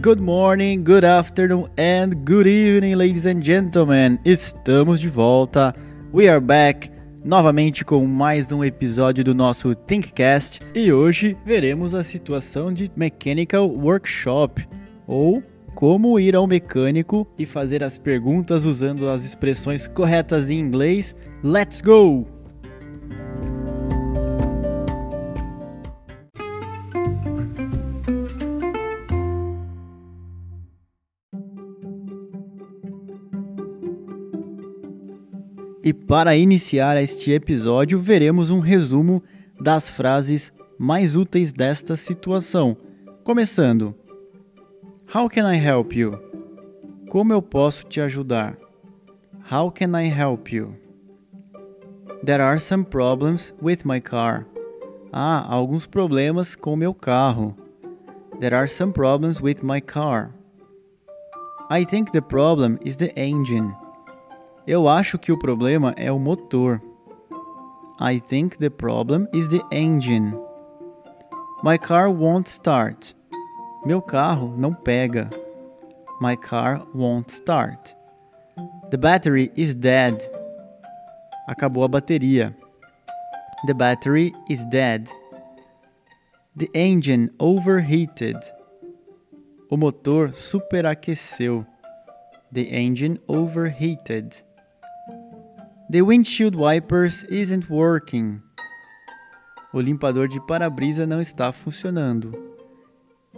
Good morning, good afternoon and good evening, ladies and gentlemen. Estamos de volta. We are back novamente com mais um episódio do nosso Thinkcast e hoje veremos a situação de Mechanical Workshop ou como ir ao mecânico e fazer as perguntas usando as expressões corretas em inglês. Let's go! E para iniciar este episódio, veremos um resumo das frases mais úteis desta situação. Começando: How can I help you? Como eu posso te ajudar? How can I help you? There are some problems with my car. Há alguns problemas com meu carro. There are some problems with my car. I think the problem is the engine. Eu acho que o problema é o motor. I think the problem is the engine. My car won't start. Meu carro não pega. My car won't start. The battery is dead. Acabou a bateria. The battery is dead. The engine overheated. O motor superaqueceu. The engine overheated. The windshield wipers isn't working. O limpador de para-brisa não está funcionando.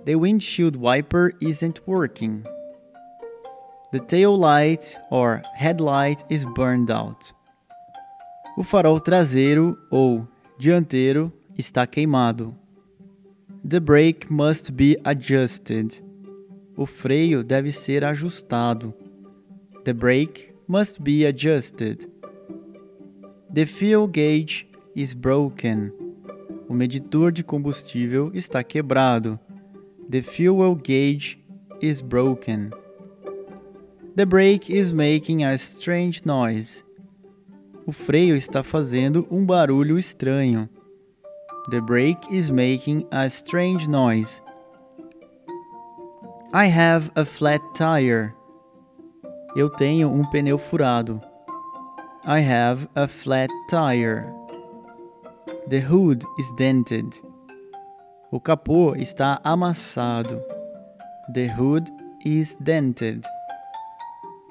The windshield wiper isn't working. The tail light or headlight is burned out. O farol traseiro ou dianteiro está queimado. The brake must be adjusted. O freio deve ser ajustado. The brake must be adjusted. The fuel gauge is broken. O medidor de combustível está quebrado. The fuel gauge is broken. The brake is making a strange noise. O freio está fazendo um barulho estranho. The brake is making a strange noise. I have a flat tire. Eu tenho um pneu furado. I have a flat tire. The hood is dented. O capô está amassado. The hood is dented.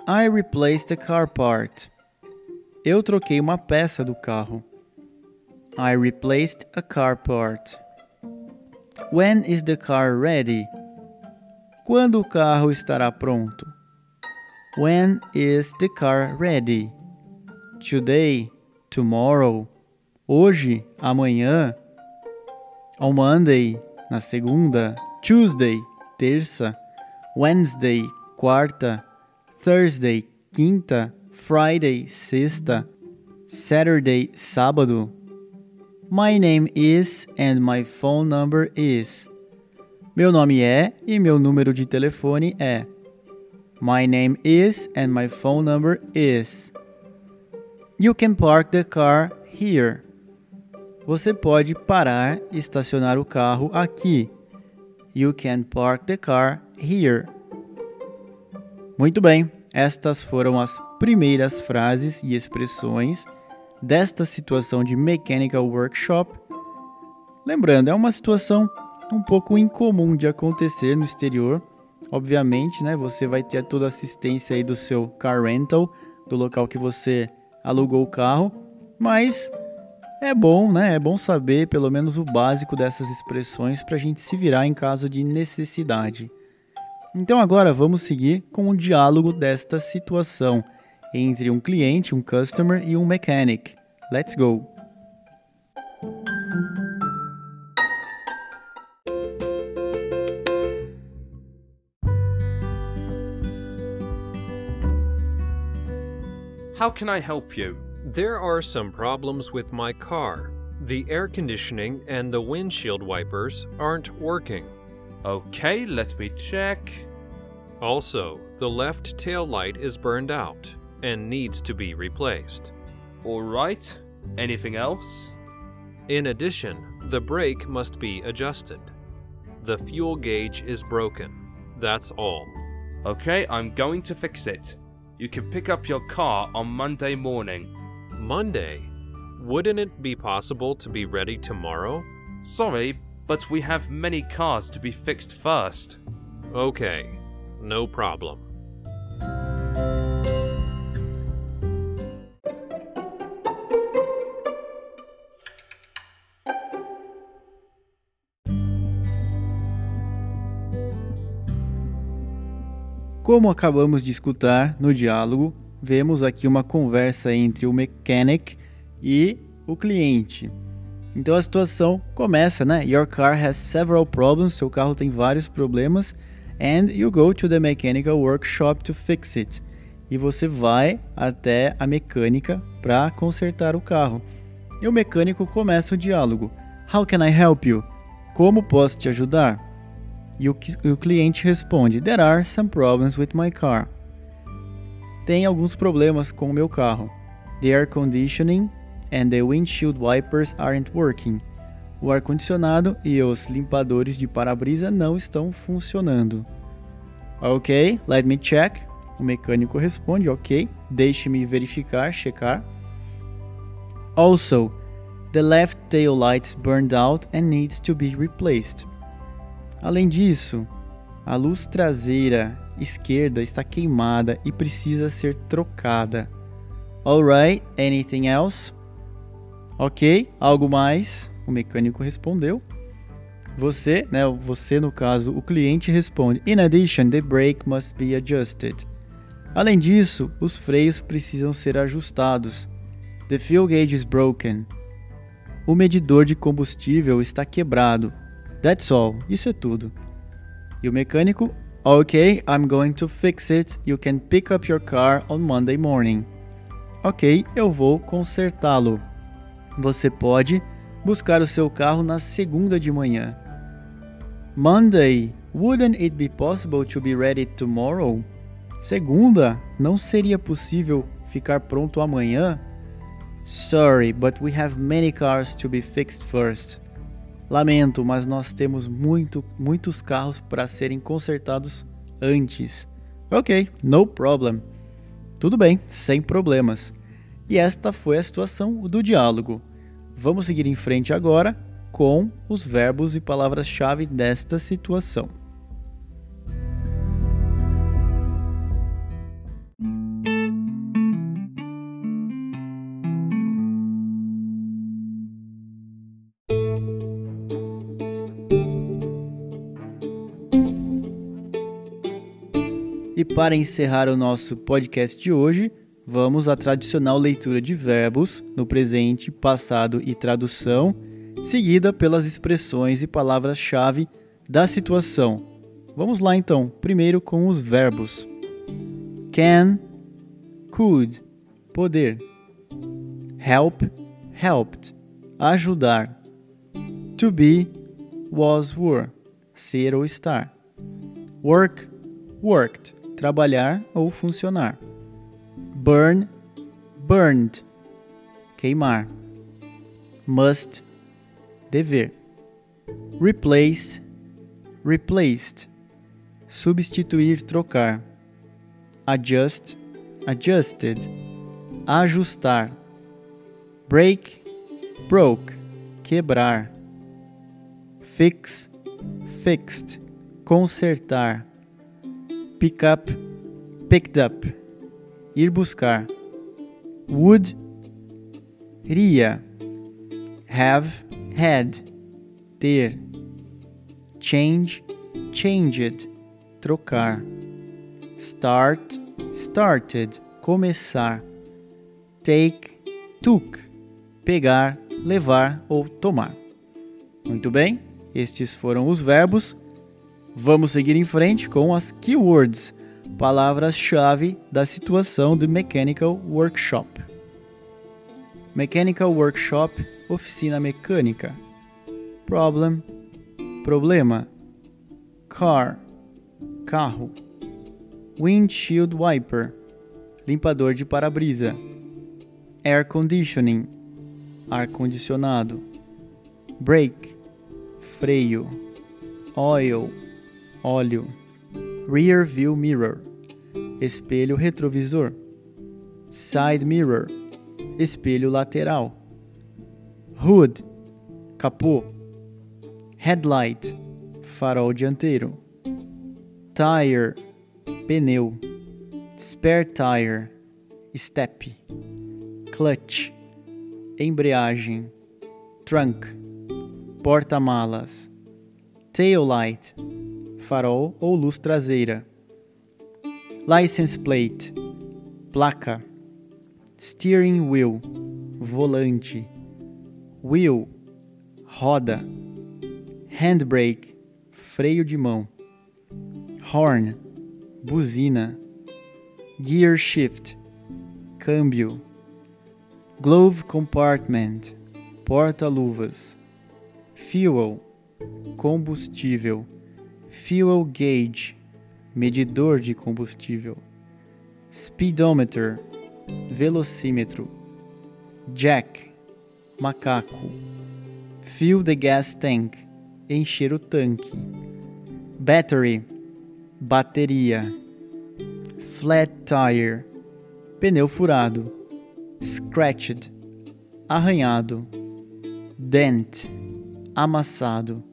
I replaced the car part. Eu troquei uma peça do carro. I replaced a car part. When is the car ready? Quando o carro estará pronto? When is the car ready? Today, tomorrow, hoje, amanhã, on Monday, na segunda, Tuesday, terça, Wednesday, quarta, Thursday, quinta, Friday, sexta, Saturday, sábado. My name is and my phone number is. Meu nome é e meu número de telefone é. My name is and my phone number is. You can park the car here. Você pode parar e estacionar o carro aqui. You can park the car here. Muito bem, estas foram as primeiras frases e expressões desta situação de mechanical workshop. Lembrando, é uma situação um pouco incomum de acontecer no exterior. Obviamente, né, você vai ter toda a assistência aí do seu car rental, do local que você alugou o carro, mas é bom, né? É bom saber pelo menos o básico dessas expressões para a gente se virar em caso de necessidade. Então agora vamos seguir com o diálogo desta situação entre um cliente, um customer e um mechanic. Let's go! How can I help you? There are some problems with my car. The air conditioning and the windshield wipers aren't working. Okay, let me check. Also, the left tail light is burned out and needs to be replaced. Alright, anything else? In addition, the brake must be adjusted. The fuel gauge is broken. That's all. Okay, I'm going to fix it. You can pick up your car on Monday morning. Monday? Wouldn't it be possible to be ready tomorrow? Sorry, but we have many cars to be fixed first. Okay, no problem. Como acabamos de escutar no diálogo, vemos aqui uma conversa entre o mechanic e o cliente. Então a situação começa, né? Your car has several problems, seu carro tem vários problemas, and you go to the mechanical workshop to fix it. E você vai até a mecânica para consertar o carro. E o mecânico começa o diálogo. How can I help you? Como posso te ajudar? E o, o cliente responde: There are some problems with my car. Tem alguns problemas com o meu carro. The air conditioning and the windshield wipers aren't working. O ar-condicionado e os limpadores de para-brisa não estão funcionando. Ok, let me check. O mecânico responde: Ok, deixe-me verificar, checar. Also, the left tail lights burned out and needs to be replaced. Além disso, a luz traseira esquerda está queimada e precisa ser trocada. Alright, anything else? Ok, algo mais? O mecânico respondeu. Você, né, você no caso, o cliente responde: In addition, the brake must be adjusted. Além disso, os freios precisam ser ajustados. The fuel gauge is broken. O medidor de combustível está quebrado. That's all. Isso é tudo. E o mecânico, ok, I'm going to fix it. You can pick up your car on Monday morning. Ok, eu vou consertá-lo. Você pode buscar o seu carro na segunda de manhã. Monday, wouldn't it be possible to be ready tomorrow? Segunda, não seria possível ficar pronto amanhã? Sorry, but we have many cars to be fixed first. Lamento, mas nós temos muito, muitos carros para serem consertados antes. Ok, no problem. Tudo bem, sem problemas. E esta foi a situação do diálogo. Vamos seguir em frente agora com os verbos e palavras-chave desta situação. Para encerrar o nosso podcast de hoje, vamos à tradicional leitura de verbos no presente, passado e tradução, seguida pelas expressões e palavras-chave da situação. Vamos lá então, primeiro com os verbos. Can, could, poder. Help, helped, ajudar. To be, was, were, ser ou estar. Work, worked, trabalhar ou funcionar. Burn, burned, queimar. Must, dever. Replace, replaced, substituir, trocar. Adjust, adjusted, ajustar. Break, broke, quebrar. Fix, fixed, consertar pick up, picked up, ir buscar. Would, iria. Have, had, ter. Change, changed, trocar. Start, started, começar. Take, took, pegar, levar ou tomar. Muito bem, estes foram os verbos Vamos seguir em frente com as keywords, palavras-chave da situação do Mechanical Workshop. Mechanical Workshop, oficina mecânica. Problem, problema. Car, carro. Windshield wiper, limpador de para-brisa. Air conditioning, ar condicionado. Brake, freio. Oil, óleo. rear view mirror, espelho retrovisor, side mirror, espelho lateral, hood, capô, headlight, farol dianteiro, tire, pneu, spare tire, step, clutch, embreagem, trunk, porta-malas, tail light, farol ou luz traseira, license plate, placa, steering wheel, volante, wheel, roda, handbrake, freio de mão, horn, buzina, gear shift, câmbio, glove compartment, porta-luvas, fuel, combustível, fuel gauge, medidor de combustível, speedometer, velocímetro, jack, macaco, fill the gas tank, encher o tanque, battery, bateria, flat tire, pneu furado, scratched, arranhado, dent, amassado,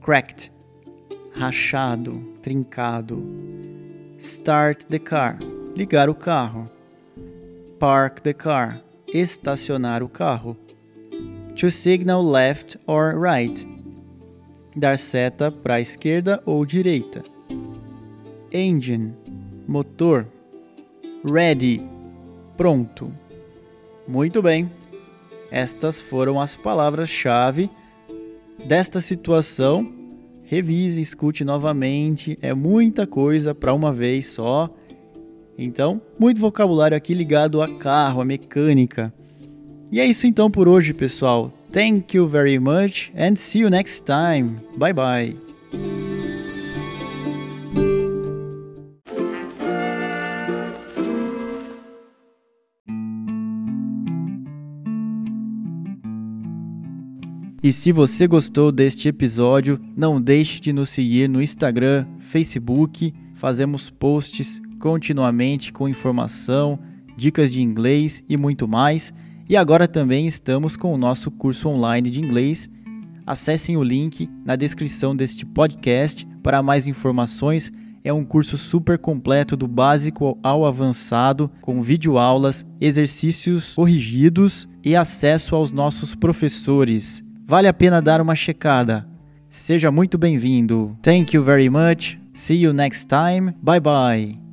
cracked, rachado, trincado, start the car, ligar o carro, park the car, estacionar o carro, to signal left or right, dar seta para a esquerda ou direita, engine, motor, ready, pronto. Muito bem. Estas foram as palavras-chave desta situação. Revise, escute novamente, é muita coisa para uma vez só. Então, muito vocabulário aqui ligado a carro, a mecânica. E é isso então por hoje, pessoal. Thank you very much and see you next time. Bye bye. E se você gostou deste episódio, não deixe de nos seguir no Instagram, Facebook. Fazemos posts continuamente com informação, dicas de inglês e muito mais. E agora também estamos com o nosso curso online de inglês. Acessem o link na descrição deste podcast para mais informações. É um curso super completo do básico ao avançado, com videoaulas, exercícios corrigidos e acesso aos nossos professores. Vale a pena dar uma checada. Seja muito bem-vindo. Thank you very much. See you next time. Bye bye.